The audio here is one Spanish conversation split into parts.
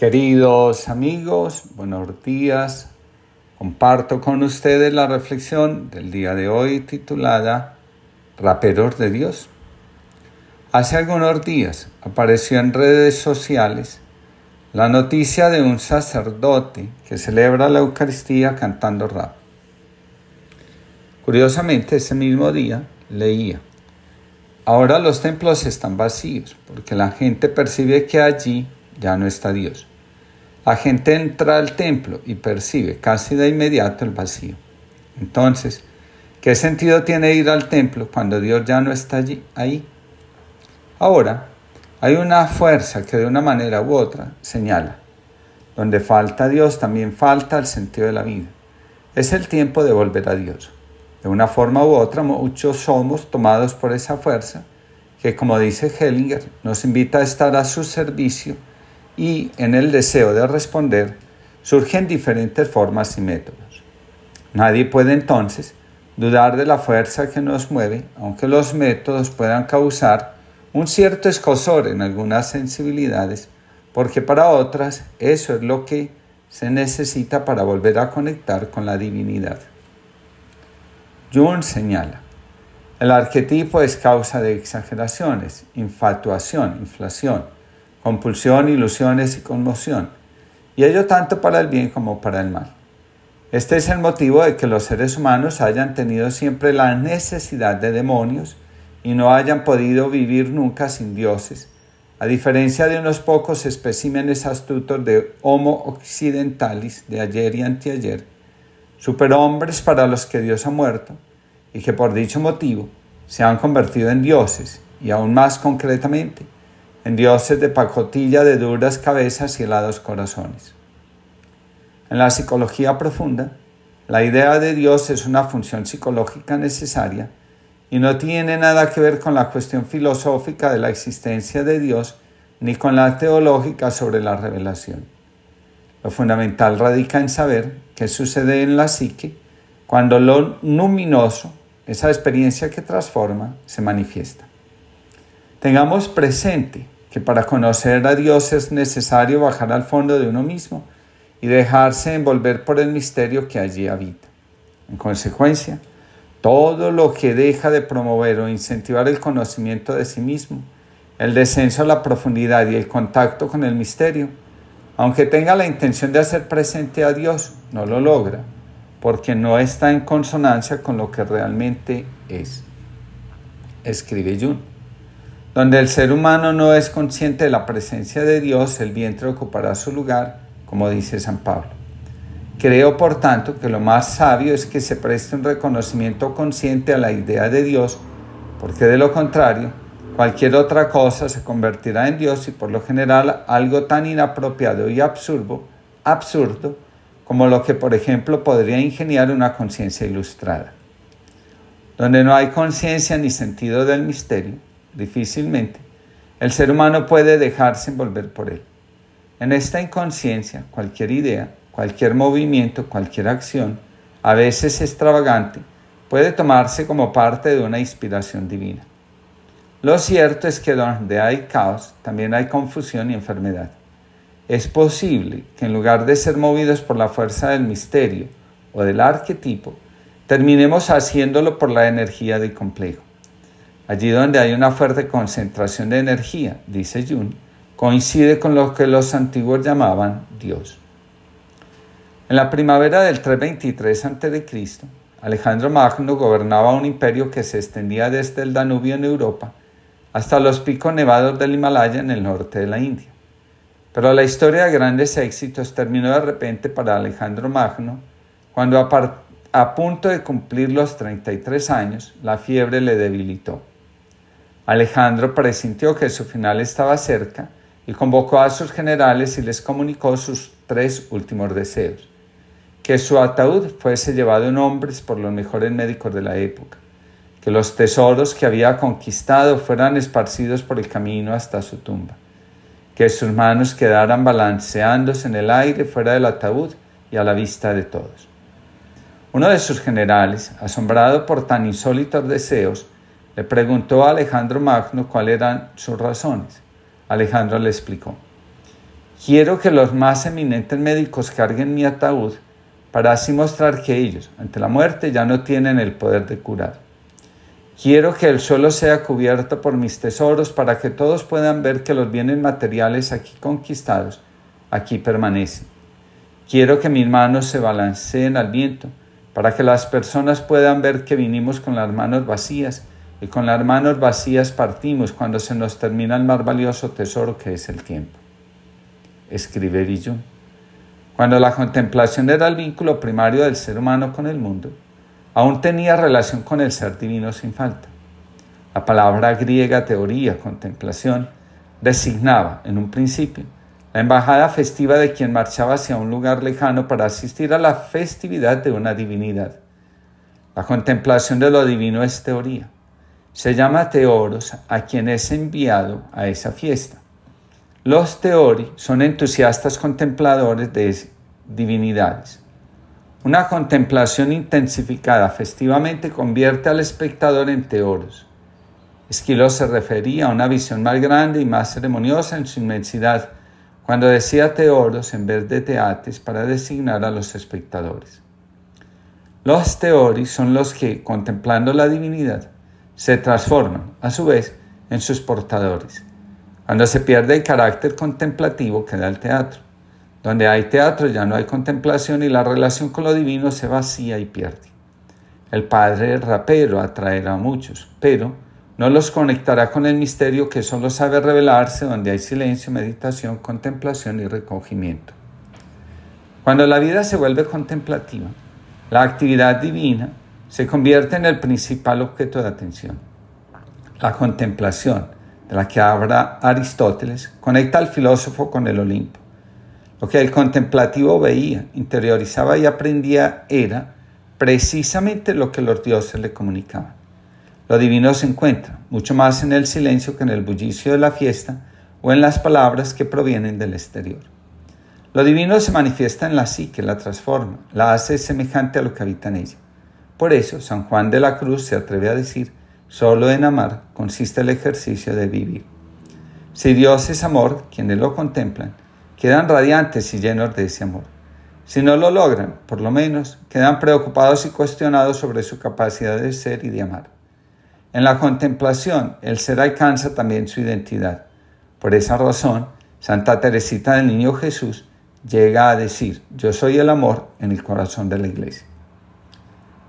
Queridos amigos, buenos días. Comparto con ustedes la reflexión del día de hoy titulada Raperos de Dios. Hace algunos días apareció en redes sociales la noticia de un sacerdote que celebra la Eucaristía cantando rap. Curiosamente, ese mismo día leía, ahora los templos están vacíos porque la gente percibe que allí ya no está Dios. La gente entra al templo y percibe casi de inmediato el vacío. Entonces, ¿qué sentido tiene ir al templo cuando Dios ya no está allí, ahí? Ahora, hay una fuerza que de una manera u otra señala. Donde falta Dios también falta el sentido de la vida. Es el tiempo de volver a Dios. De una forma u otra, muchos somos tomados por esa fuerza que, como dice Hellinger, nos invita a estar a su servicio y en el deseo de responder surgen diferentes formas y métodos. Nadie puede entonces dudar de la fuerza que nos mueve, aunque los métodos puedan causar un cierto escosor en algunas sensibilidades, porque para otras eso es lo que se necesita para volver a conectar con la divinidad. Jung señala, el arquetipo es causa de exageraciones, infatuación, inflación, compulsión, ilusiones y conmoción, y ello tanto para el bien como para el mal. Este es el motivo de que los seres humanos hayan tenido siempre la necesidad de demonios y no hayan podido vivir nunca sin dioses, a diferencia de unos pocos especímenes astutos de Homo occidentalis de ayer y anteayer, superhombres para los que Dios ha muerto y que por dicho motivo se han convertido en dioses y aún más concretamente en dioses de pacotilla de duras cabezas y helados corazones. En la psicología profunda, la idea de Dios es una función psicológica necesaria y no tiene nada que ver con la cuestión filosófica de la existencia de Dios ni con la teológica sobre la revelación. Lo fundamental radica en saber qué sucede en la psique cuando lo luminoso, esa experiencia que transforma, se manifiesta. Tengamos presente que para conocer a Dios es necesario bajar al fondo de uno mismo y dejarse envolver por el misterio que allí habita. En consecuencia, todo lo que deja de promover o incentivar el conocimiento de sí mismo, el descenso a la profundidad y el contacto con el misterio, aunque tenga la intención de hacer presente a Dios, no lo logra, porque no está en consonancia con lo que realmente es. Escribe Jung. Donde el ser humano no es consciente de la presencia de Dios, el vientre ocupará su lugar, como dice San Pablo. Creo, por tanto, que lo más sabio es que se preste un reconocimiento consciente a la idea de Dios, porque de lo contrario, cualquier otra cosa se convertirá en Dios y por lo general algo tan inapropiado y absurdo, absurdo como lo que, por ejemplo, podría ingeniar una conciencia ilustrada. Donde no hay conciencia ni sentido del misterio, difícilmente, el ser humano puede dejarse envolver por él. En esta inconsciencia, cualquier idea, cualquier movimiento, cualquier acción, a veces extravagante, puede tomarse como parte de una inspiración divina. Lo cierto es que donde hay caos, también hay confusión y enfermedad. Es posible que en lugar de ser movidos por la fuerza del misterio o del arquetipo, terminemos haciéndolo por la energía del complejo. Allí donde hay una fuerte concentración de energía, dice Jung, coincide con lo que los antiguos llamaban Dios. En la primavera del 323 a.C., Alejandro Magno gobernaba un imperio que se extendía desde el Danubio en Europa hasta los picos nevados del Himalaya en el norte de la India. Pero la historia de grandes éxitos terminó de repente para Alejandro Magno cuando a, a punto de cumplir los 33 años la fiebre le debilitó. Alejandro presintió que su final estaba cerca y convocó a sus generales y les comunicó sus tres últimos deseos. Que su ataúd fuese llevado en hombres por los mejores médicos de la época, que los tesoros que había conquistado fueran esparcidos por el camino hasta su tumba, que sus manos quedaran balanceándose en el aire fuera del ataúd y a la vista de todos. Uno de sus generales, asombrado por tan insólitos deseos, le preguntó a Alejandro Magno cuáles eran sus razones. Alejandro le explicó, Quiero que los más eminentes médicos carguen mi ataúd para así mostrar que ellos, ante la muerte, ya no tienen el poder de curar. Quiero que el suelo sea cubierto por mis tesoros para que todos puedan ver que los bienes materiales aquí conquistados aquí permanecen. Quiero que mis manos se balanceen al viento para que las personas puedan ver que vinimos con las manos vacías y con las manos vacías partimos cuando se nos termina el más valioso tesoro que es el tiempo. Escribe Villon. Cuando la contemplación era el vínculo primario del ser humano con el mundo, aún tenía relación con el ser divino sin falta. La palabra griega teoría, contemplación, designaba, en un principio, la embajada festiva de quien marchaba hacia un lugar lejano para asistir a la festividad de una divinidad. La contemplación de lo divino es teoría. Se llama teoros a quien es enviado a esa fiesta. Los teori son entusiastas contempladores de divinidades. Una contemplación intensificada festivamente convierte al espectador en teoros. Esquilo se refería a una visión más grande y más ceremoniosa en su inmensidad cuando decía teoros en vez de teates para designar a los espectadores. Los teoris son los que, contemplando la divinidad, se transforman, a su vez, en sus portadores. Cuando se pierde el carácter contemplativo, queda el teatro. Donde hay teatro ya no hay contemplación y la relación con lo divino se vacía y pierde. El Padre rapero atraerá a muchos, pero no los conectará con el misterio que solo sabe revelarse donde hay silencio, meditación, contemplación y recogimiento. Cuando la vida se vuelve contemplativa, la actividad divina se convierte en el principal objeto de atención. La contemplación, de la que habla Aristóteles, conecta al filósofo con el Olimpo lo que el contemplativo veía, interiorizaba y aprendía era precisamente lo que los dioses le comunicaban. Lo divino se encuentra mucho más en el silencio que en el bullicio de la fiesta o en las palabras que provienen del exterior. Lo divino se manifiesta en la psique, la transforma, la hace semejante a lo que habita en ella. Por eso San Juan de la Cruz se atreve a decir, solo en amar consiste el ejercicio de vivir. Si Dios es amor, quienes lo contemplan, quedan radiantes y llenos de ese amor. Si no lo logran, por lo menos, quedan preocupados y cuestionados sobre su capacidad de ser y de amar. En la contemplación, el ser alcanza también su identidad. Por esa razón, Santa Teresita del Niño Jesús llega a decir, yo soy el amor en el corazón de la iglesia.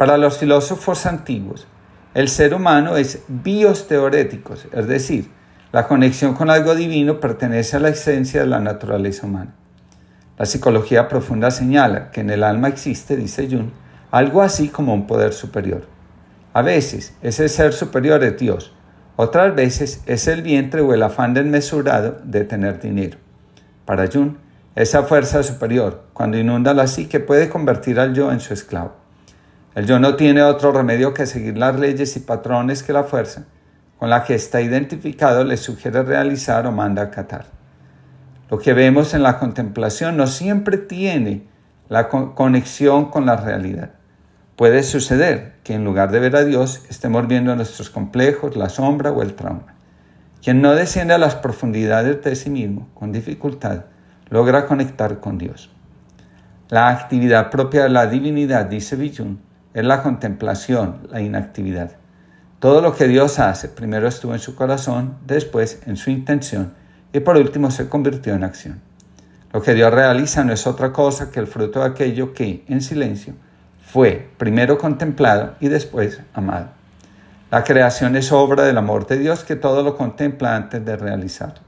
Para los filósofos antiguos, el ser humano es bios teoréticos, es decir, la conexión con algo divino pertenece a la esencia de la naturaleza humana. La psicología profunda señala que en el alma existe, dice Jung, algo así como un poder superior. A veces ese ser superior es Dios, otras veces es el vientre o el afán desmesurado de tener dinero. Para Jung, esa fuerza superior, cuando inunda la psique, puede convertir al yo en su esclavo. El yo no tiene otro remedio que seguir las leyes y patrones que la fuerza, con la que está identificado le sugiere realizar o manda acatar. Lo que vemos en la contemplación no siempre tiene la conexión con la realidad. Puede suceder que en lugar de ver a Dios estemos viendo nuestros complejos, la sombra o el trauma. Quien no desciende a las profundidades de sí mismo con dificultad logra conectar con Dios. La actividad propia de la divinidad, dice Villun, es la contemplación, la inactividad. Todo lo que Dios hace primero estuvo en su corazón, después en su intención y por último se convirtió en acción. Lo que Dios realiza no es otra cosa que el fruto de aquello que, en silencio, fue primero contemplado y después amado. La creación es obra del amor de Dios que todo lo contempla antes de realizarlo.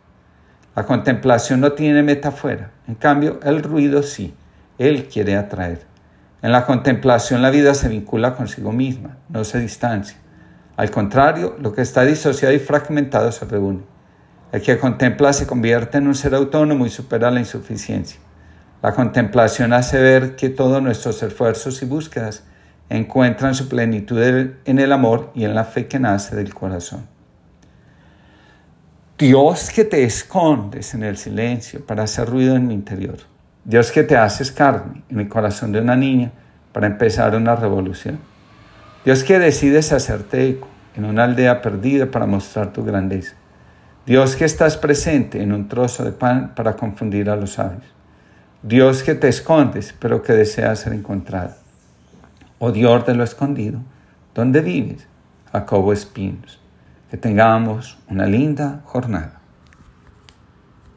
La contemplación no tiene meta fuera, en cambio el ruido sí, Él quiere atraer. En la contemplación la vida se vincula consigo misma, no se distancia. Al contrario, lo que está disociado y fragmentado se reúne. El que contempla se convierte en un ser autónomo y supera la insuficiencia. La contemplación hace ver que todos nuestros esfuerzos y búsquedas encuentran su plenitud en el amor y en la fe que nace del corazón. Dios que te escondes en el silencio para hacer ruido en mi interior. Dios que te haces carne en el corazón de una niña para empezar una revolución. Dios que decides hacerte eco en una aldea perdida para mostrar tu grandeza. Dios que estás presente en un trozo de pan para confundir a los sabios. Dios que te escondes, pero que deseas ser encontrado. Oh Dios de lo escondido, ¿dónde vives? Jacobo Espinos. Que tengamos una linda jornada.